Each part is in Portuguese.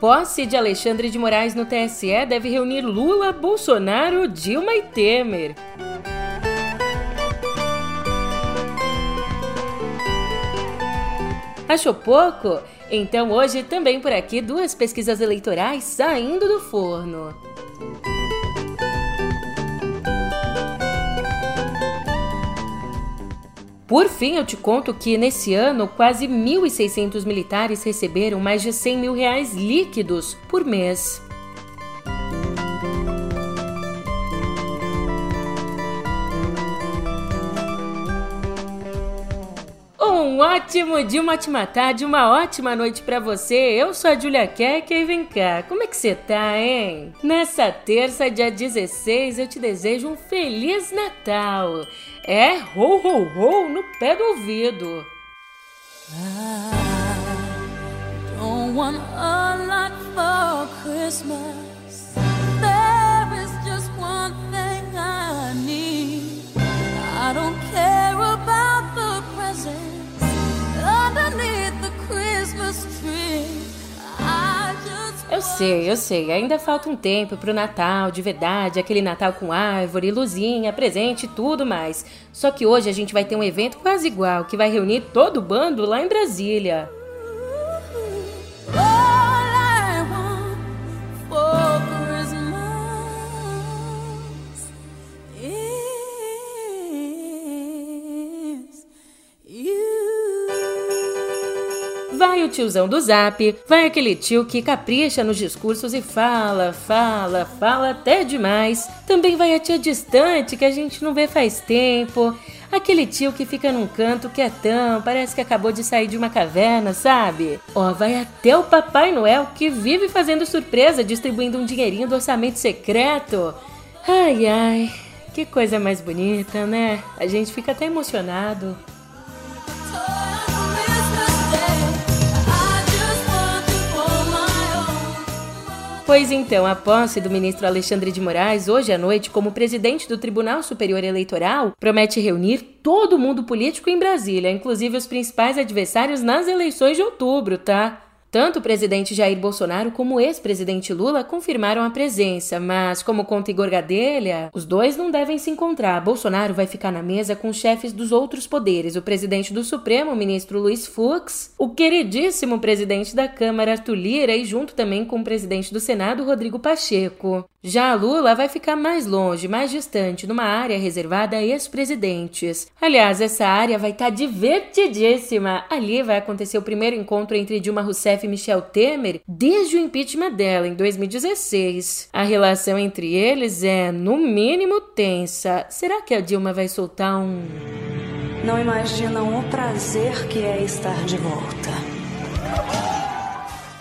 Posse de Alexandre de Moraes no TSE deve reunir Lula, Bolsonaro, Dilma e Temer. Achou pouco? Então hoje também por aqui duas pesquisas eleitorais saindo do forno. Por fim, eu te conto que nesse ano quase 1.600 militares receberam mais de 100 mil reais líquidos por mês. Ótimo dia, uma ótima tarde, uma ótima noite para você. Eu sou a Julia Kek e vem cá, como é que você tá, hein? Nessa terça, dia 16, eu te desejo um Feliz Natal. É ho ho ho no pé do ouvido. I don't want a lot for Christmas. Eu sei, eu sei, ainda falta um tempo pro Natal de verdade, aquele Natal com árvore, luzinha, presente e tudo mais. Só que hoje a gente vai ter um evento quase igual, que vai reunir todo o bando lá em Brasília. Tiozão do zap, vai aquele tio que capricha nos discursos e fala, fala, fala até demais. Também vai a tia distante que a gente não vê faz tempo. Aquele tio que fica num canto quietão, parece que acabou de sair de uma caverna, sabe? Ó, vai até o Papai Noel que vive fazendo surpresa, distribuindo um dinheirinho do orçamento secreto. Ai, ai, que coisa mais bonita, né? A gente fica até emocionado. Pois então, a posse do ministro Alexandre de Moraes hoje à noite como presidente do Tribunal Superior Eleitoral promete reunir todo mundo político em Brasília, inclusive os principais adversários nas eleições de outubro, tá? Tanto o presidente Jair Bolsonaro como o ex-presidente Lula confirmaram a presença, mas, como conta Igor Gadelha, os dois não devem se encontrar. Bolsonaro vai ficar na mesa com os chefes dos outros poderes, o presidente do Supremo, o ministro Luiz Fux, o queridíssimo presidente da Câmara, Arthur Lira, e junto também com o presidente do Senado, Rodrigo Pacheco. Já Lula vai ficar mais longe, mais distante, numa área reservada a ex-presidentes. Aliás, essa área vai estar tá divertidíssima. Ali vai acontecer o primeiro encontro entre Dilma Rousseff e Michel Temer desde o impeachment dela em 2016. A relação entre eles é, no mínimo, tensa. Será que a Dilma vai soltar um. Não imaginam o prazer que é estar de volta.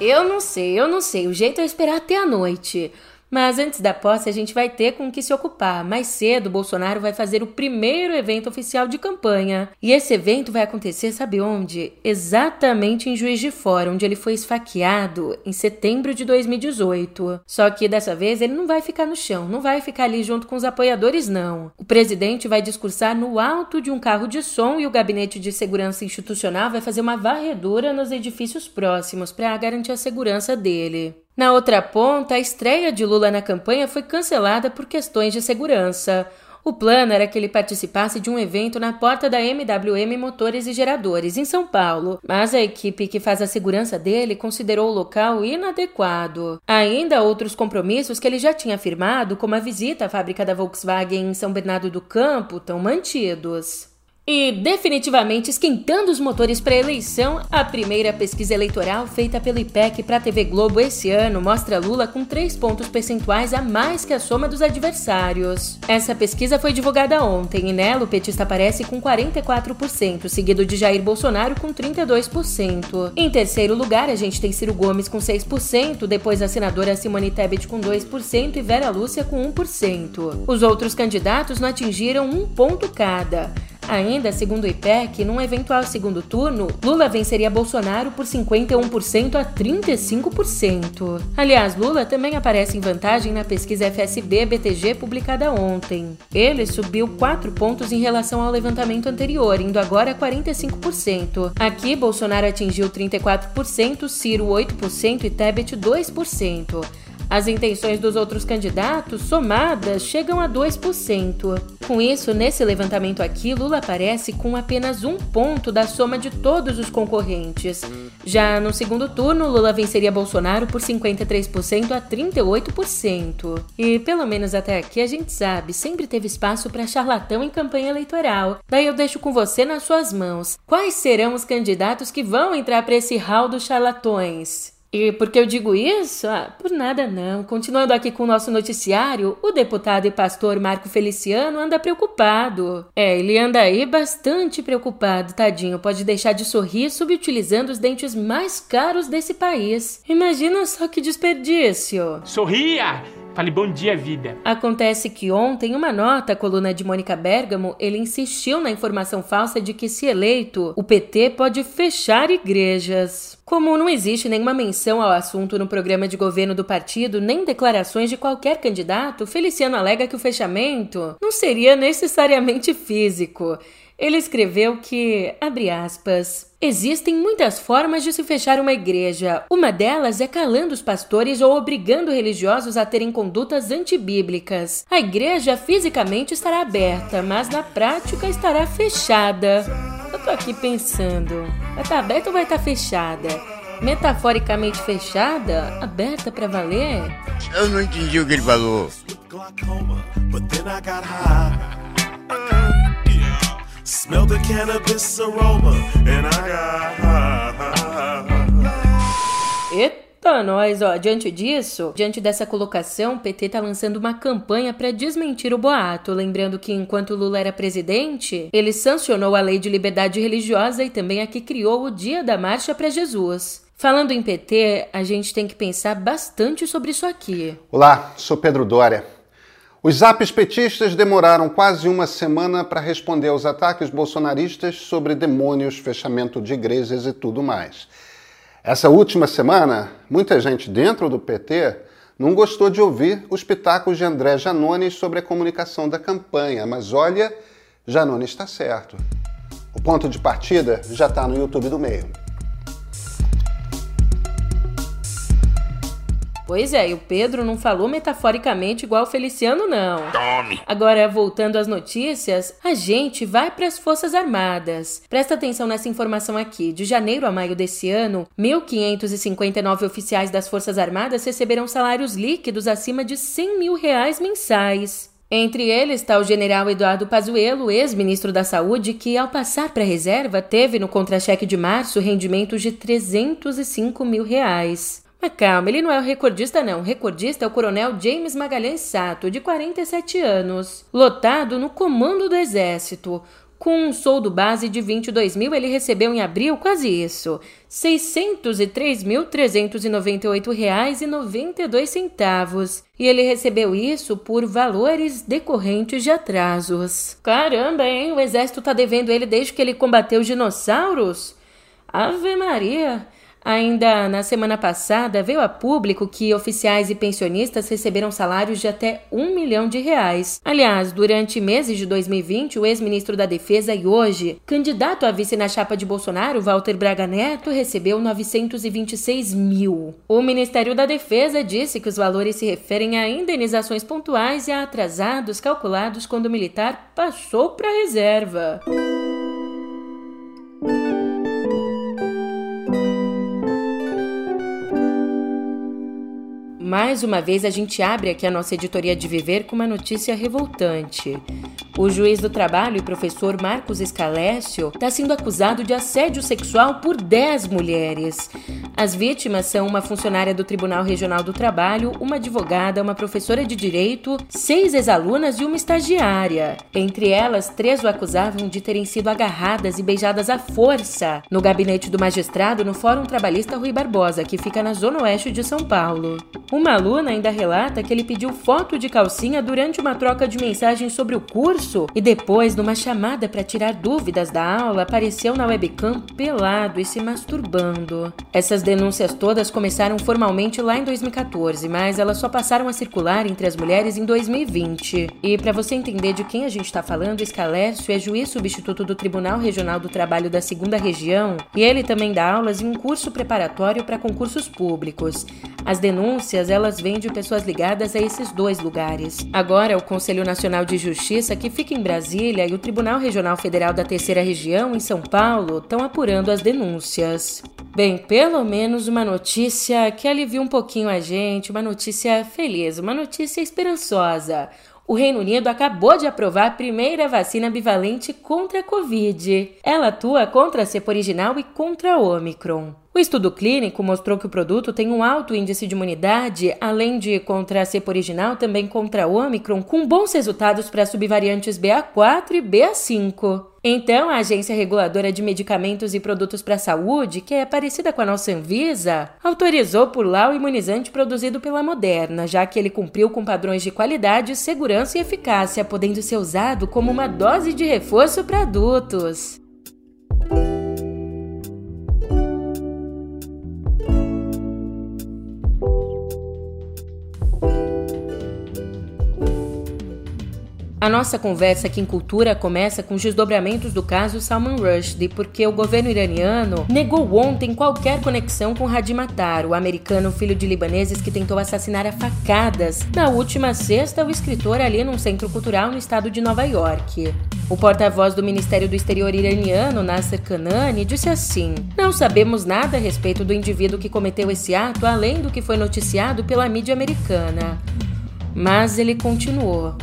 Eu não sei, eu não sei. O jeito é esperar até a noite. Mas antes da posse, a gente vai ter com o que se ocupar. Mais cedo, Bolsonaro vai fazer o primeiro evento oficial de campanha. E esse evento vai acontecer, sabe onde? Exatamente em Juiz de Fora, onde ele foi esfaqueado em setembro de 2018. Só que dessa vez ele não vai ficar no chão, não vai ficar ali junto com os apoiadores, não. O presidente vai discursar no alto de um carro de som e o gabinete de segurança institucional vai fazer uma varredura nos edifícios próximos para garantir a segurança dele. Na outra ponta, a estreia de Lula na campanha foi cancelada por questões de segurança. O plano era que ele participasse de um evento na porta da MWM Motores e Geradores, em São Paulo, mas a equipe que faz a segurança dele considerou o local inadequado. Ainda outros compromissos que ele já tinha firmado, como a visita à fábrica da Volkswagen em São Bernardo do Campo, estão mantidos. E definitivamente esquentando os motores para a eleição, a primeira pesquisa eleitoral feita pelo IPEC para a TV Globo esse ano mostra Lula com 3 pontos percentuais a mais que a soma dos adversários. Essa pesquisa foi divulgada ontem e nela o petista aparece com 44%, seguido de Jair Bolsonaro com 32%. Em terceiro lugar, a gente tem Ciro Gomes com 6%, depois a senadora Simone Tebet com 2% e Vera Lúcia com 1%. Os outros candidatos não atingiram um ponto cada. Ainda, segundo o IPEC, num eventual segundo turno, Lula venceria Bolsonaro por 51% a 35%. Aliás, Lula também aparece em vantagem na pesquisa FSB-BTG publicada ontem. Ele subiu 4 pontos em relação ao levantamento anterior, indo agora a 45%. Aqui, Bolsonaro atingiu 34%, Ciro 8% e Tebet 2%. As intenções dos outros candidatos, somadas, chegam a 2%. Com isso, nesse levantamento aqui, Lula aparece com apenas um ponto da soma de todos os concorrentes. Já no segundo turno, Lula venceria Bolsonaro por 53% a 38%. E, pelo menos até aqui, a gente sabe, sempre teve espaço para charlatão em campanha eleitoral. Daí eu deixo com você nas suas mãos. Quais serão os candidatos que vão entrar para esse hall dos charlatões? E por que eu digo isso? Ah, por nada não. Continuando aqui com o nosso noticiário, o deputado e pastor Marco Feliciano anda preocupado. É, ele anda aí bastante preocupado, tadinho. Pode deixar de sorrir subutilizando os dentes mais caros desse país. Imagina só que desperdício. Sorria! Fale bom dia, vida. Acontece que ontem, uma nota à coluna de Mônica Bergamo, ele insistiu na informação falsa de que, se eleito, o PT pode fechar igrejas. Como não existe nenhuma menção ao assunto no programa de governo do partido, nem declarações de qualquer candidato, Feliciano alega que o fechamento não seria necessariamente físico. Ele escreveu que, abre aspas, Existem muitas formas de se fechar uma igreja. Uma delas é calando os pastores ou obrigando religiosos a terem condutas antibíblicas. A igreja fisicamente estará aberta, mas na prática estará fechada. Eu tô aqui pensando: vai estar tá aberta ou vai estar tá fechada? Metaforicamente fechada? Aberta para valer? Eu não entendi o que ele falou. Smell the cannabis aroma and I got Eita, nós, ó, diante disso, diante dessa colocação, o PT tá lançando uma campanha para desmentir o boato, lembrando que enquanto Lula era presidente, ele sancionou a Lei de Liberdade Religiosa e também aqui criou o Dia da Marcha para Jesus. Falando em PT, a gente tem que pensar bastante sobre isso aqui. Olá, sou Pedro Dória. Os zaps petistas demoraram quase uma semana para responder aos ataques bolsonaristas sobre demônios, fechamento de igrejas e tudo mais. Essa última semana, muita gente dentro do PT não gostou de ouvir os pitacos de André Janones sobre a comunicação da campanha, mas olha, Janones está certo. O ponto de partida já está no YouTube do meio. Pois é, e o Pedro não falou metaforicamente igual o Feliciano, não. Tome! Agora, voltando às notícias, a gente vai para as Forças Armadas. Presta atenção nessa informação aqui. De janeiro a maio desse ano, 1.559 oficiais das Forças Armadas receberam salários líquidos acima de 100 mil reais mensais. Entre eles está o general Eduardo Pazuello, ex-ministro da Saúde, que, ao passar para a reserva, teve no contra-cheque de março rendimentos de 305 mil reais. Mas calma, ele não é o recordista, não. O recordista é o coronel James Magalhães Sato, de 47 anos, lotado no comando do Exército. Com um soldo base de 22 mil, ele recebeu em abril quase isso: R$ 603.398,92. E ele recebeu isso por valores decorrentes de atrasos. Caramba, hein? O exército tá devendo ele desde que ele combateu os dinossauros? Ave Maria! Ainda na semana passada, veio a público que oficiais e pensionistas receberam salários de até um milhão de reais. Aliás, durante meses de 2020, o ex-ministro da Defesa e hoje candidato a vice na chapa de Bolsonaro, Walter Braga Neto, recebeu 926 mil. O Ministério da Defesa disse que os valores se referem a indenizações pontuais e a atrasados calculados quando o militar passou para a reserva. Mais uma vez, a gente abre aqui a nossa editoria de Viver com uma notícia revoltante. O juiz do trabalho e professor Marcos Escalécio está sendo acusado de assédio sexual por 10 mulheres. As vítimas são uma funcionária do Tribunal Regional do Trabalho, uma advogada, uma professora de direito, seis ex-alunas e uma estagiária. Entre elas, três o acusavam de terem sido agarradas e beijadas à força no gabinete do magistrado no Fórum Trabalhista Rui Barbosa, que fica na zona oeste de São Paulo. Uma aluna ainda relata que ele pediu foto de calcinha durante uma troca de mensagens sobre o curso e depois, numa chamada para tirar dúvidas da aula, apareceu na webcam pelado e se masturbando. Essas denúncias todas começaram formalmente lá em 2014, mas elas só passaram a circular entre as mulheres em 2020. E para você entender de quem a gente está falando, Escalércio é juiz substituto do Tribunal Regional do Trabalho da Segunda Região e ele também dá aulas em um curso preparatório para concursos públicos. As denúncias, elas vêm de pessoas ligadas a esses dois lugares. Agora, o Conselho Nacional de Justiça, que fica em Brasília, e o Tribunal Regional Federal da Terceira Região, em São Paulo, estão apurando as denúncias. Bem, pelo menos uma notícia que alivia um pouquinho a gente, uma notícia feliz, uma notícia esperançosa. O Reino Unido acabou de aprovar a primeira vacina bivalente contra a Covid. Ela atua contra a cepa original e contra a Omicron. O estudo clínico mostrou que o produto tem um alto índice de imunidade, além de contra a cepa original, também contra a Omicron, com bons resultados para subvariantes BA4 e BA5. Então, a Agência Reguladora de Medicamentos e Produtos para a Saúde, que é parecida com a nossa Anvisa, autorizou por lá o imunizante produzido pela Moderna, já que ele cumpriu com padrões de qualidade, segurança e eficácia, podendo ser usado como uma dose de reforço para adultos. A nossa conversa aqui em Cultura começa com os desdobramentos do caso Salman Rushdie, porque o governo iraniano negou ontem qualquer conexão com Hadi Matar, o americano filho de libaneses que tentou assassinar a facadas na última sexta o escritor ali num centro cultural no estado de Nova York. O porta-voz do Ministério do Exterior iraniano, Nasser Kanani, disse assim: Não sabemos nada a respeito do indivíduo que cometeu esse ato além do que foi noticiado pela mídia americana. Mas ele continuou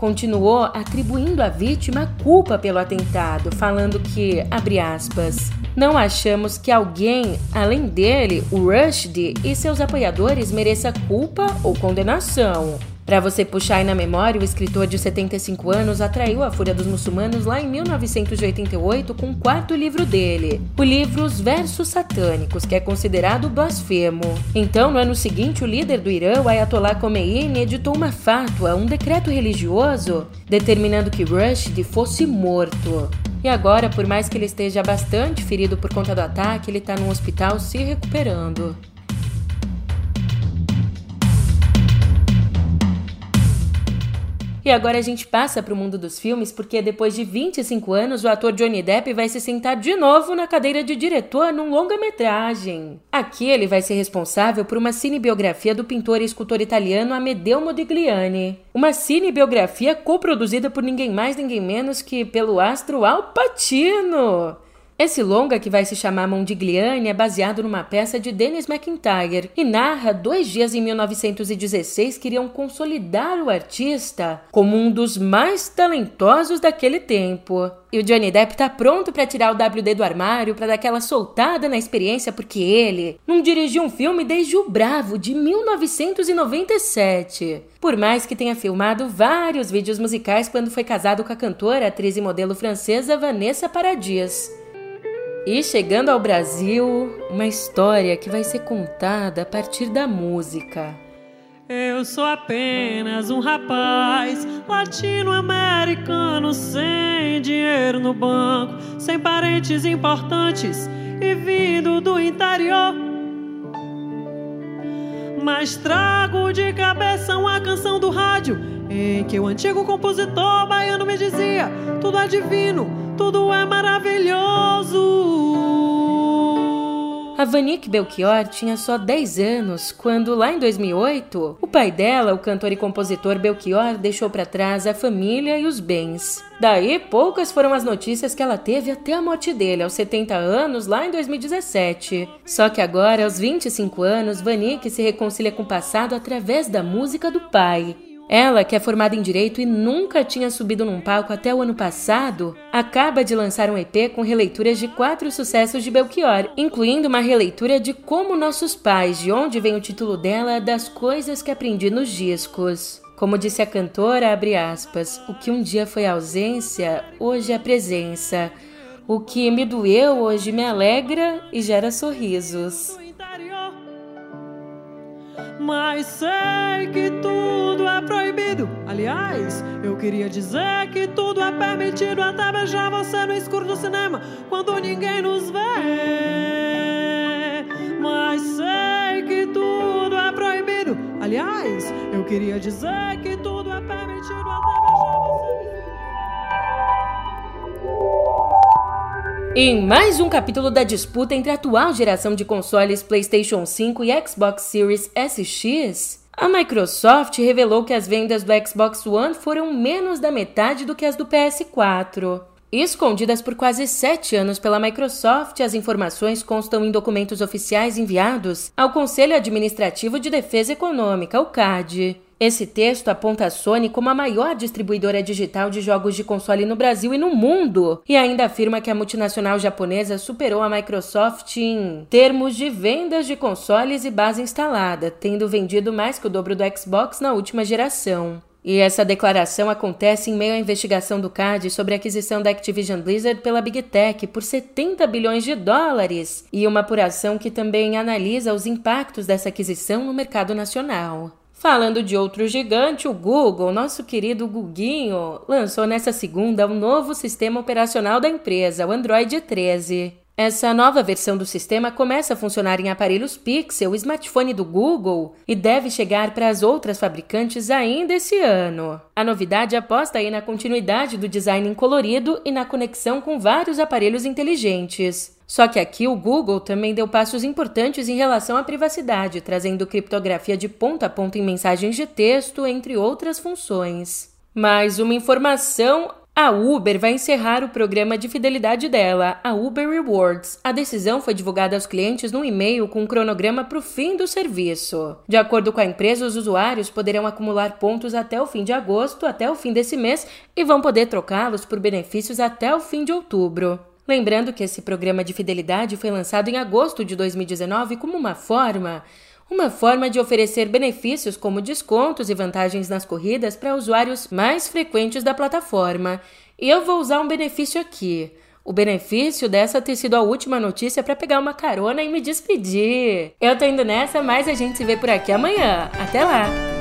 continuou atribuindo à vítima culpa pelo atentado, falando que, abre aspas, não achamos que alguém, além dele, o Rushdie e seus apoiadores mereça culpa ou condenação. Para você puxar aí na memória, o escritor de 75 anos atraiu a fúria dos muçulmanos lá em 1988 com o quarto livro dele, o livro Os Versos Satânicos, que é considerado blasfemo. Então, no ano seguinte, o líder do Irã, o Ayatollah Khomeini, editou uma fátua, um decreto religioso, determinando que Rushdie fosse morto. E agora, por mais que ele esteja bastante ferido por conta do ataque, ele está num hospital se recuperando. E agora a gente passa para o mundo dos filmes porque depois de 25 anos o ator Johnny Depp vai se sentar de novo na cadeira de diretor num longa-metragem. Aqui ele vai ser responsável por uma cinebiografia do pintor e escultor italiano Amedeo Modigliani. Uma cinebiografia coproduzida por ninguém mais ninguém menos que pelo astro Al Pacino. Esse longa, que vai se chamar Mondigliani, é baseado numa peça de Dennis McIntyre e narra dois dias em 1916 que iriam consolidar o artista como um dos mais talentosos daquele tempo. E o Johnny Depp tá pronto para tirar o WD do armário para dar aquela soltada na experiência porque ele não dirigiu um filme desde o Bravo de 1997. Por mais que tenha filmado vários vídeos musicais quando foi casado com a cantora, atriz e modelo francesa Vanessa Paradis. E chegando ao Brasil, uma história que vai ser contada a partir da música. Eu sou apenas um rapaz latino-americano sem dinheiro no banco, sem parentes importantes e vindo do interior. Mas trago de cabeça uma canção do rádio em que o antigo compositor baiano me dizia: tudo é divino, tudo é maravilhoso. A Vanique Belchior tinha só 10 anos quando, lá em 2008, o pai dela, o cantor e compositor Belchior, deixou para trás a família e os bens. Daí, poucas foram as notícias que ela teve até a morte dele, aos 70 anos, lá em 2017. Só que agora, aos 25 anos, Vanique se reconcilia com o passado através da música do pai. Ela, que é formada em direito e nunca tinha subido num palco até o ano passado, acaba de lançar um EP com releituras de quatro sucessos de Belchior, incluindo uma releitura de Como Nossos Pais, de onde vem o título dela Das Coisas que Aprendi nos Discos. Como disse a cantora, abre aspas, o que um dia foi ausência, hoje é presença. O que me doeu hoje me alegra e gera sorrisos. Mas sei que tudo é proibido. Aliás, eu queria dizer que tudo é permitido até beijar você no escuro do cinema quando ninguém nos vê. Mas sei que tudo é proibido. Aliás, eu queria dizer que tudo é permitido até beijar Em mais um capítulo da disputa entre a atual geração de consoles PlayStation 5 e Xbox Series SX, a Microsoft revelou que as vendas do Xbox One foram menos da metade do que as do PS4. Escondidas por quase sete anos pela Microsoft, as informações constam em documentos oficiais enviados ao Conselho Administrativo de Defesa Econômica, o CAD. Esse texto aponta a Sony como a maior distribuidora digital de jogos de console no Brasil e no mundo, e ainda afirma que a multinacional japonesa superou a Microsoft em termos de vendas de consoles e base instalada, tendo vendido mais que o dobro do Xbox na última geração. E essa declaração acontece em meio à investigação do CAD sobre a aquisição da Activision Blizzard pela Big Tech por 70 bilhões de dólares, e uma apuração que também analisa os impactos dessa aquisição no mercado nacional. Falando de outro gigante, o Google, nosso querido Guguinho, lançou nessa segunda um novo sistema operacional da empresa, o Android 13. Essa nova versão do sistema começa a funcionar em aparelhos Pixel, smartphone do Google, e deve chegar para as outras fabricantes ainda esse ano. A novidade aposta aí na continuidade do design colorido e na conexão com vários aparelhos inteligentes. Só que aqui o Google também deu passos importantes em relação à privacidade, trazendo criptografia de ponta a ponta em mensagens de texto, entre outras funções. Mais uma informação a Uber vai encerrar o programa de fidelidade dela, a Uber Rewards. A decisão foi divulgada aos clientes num e-mail com um cronograma para o fim do serviço. De acordo com a empresa, os usuários poderão acumular pontos até o fim de agosto, até o fim desse mês, e vão poder trocá-los por benefícios até o fim de outubro. Lembrando que esse programa de fidelidade foi lançado em agosto de 2019 como uma forma uma forma de oferecer benefícios como descontos e vantagens nas corridas para usuários mais frequentes da plataforma. E eu vou usar um benefício aqui. O benefício dessa ter sido a última notícia para pegar uma carona e me despedir. Eu tô indo nessa, mas a gente se vê por aqui amanhã. Até lá!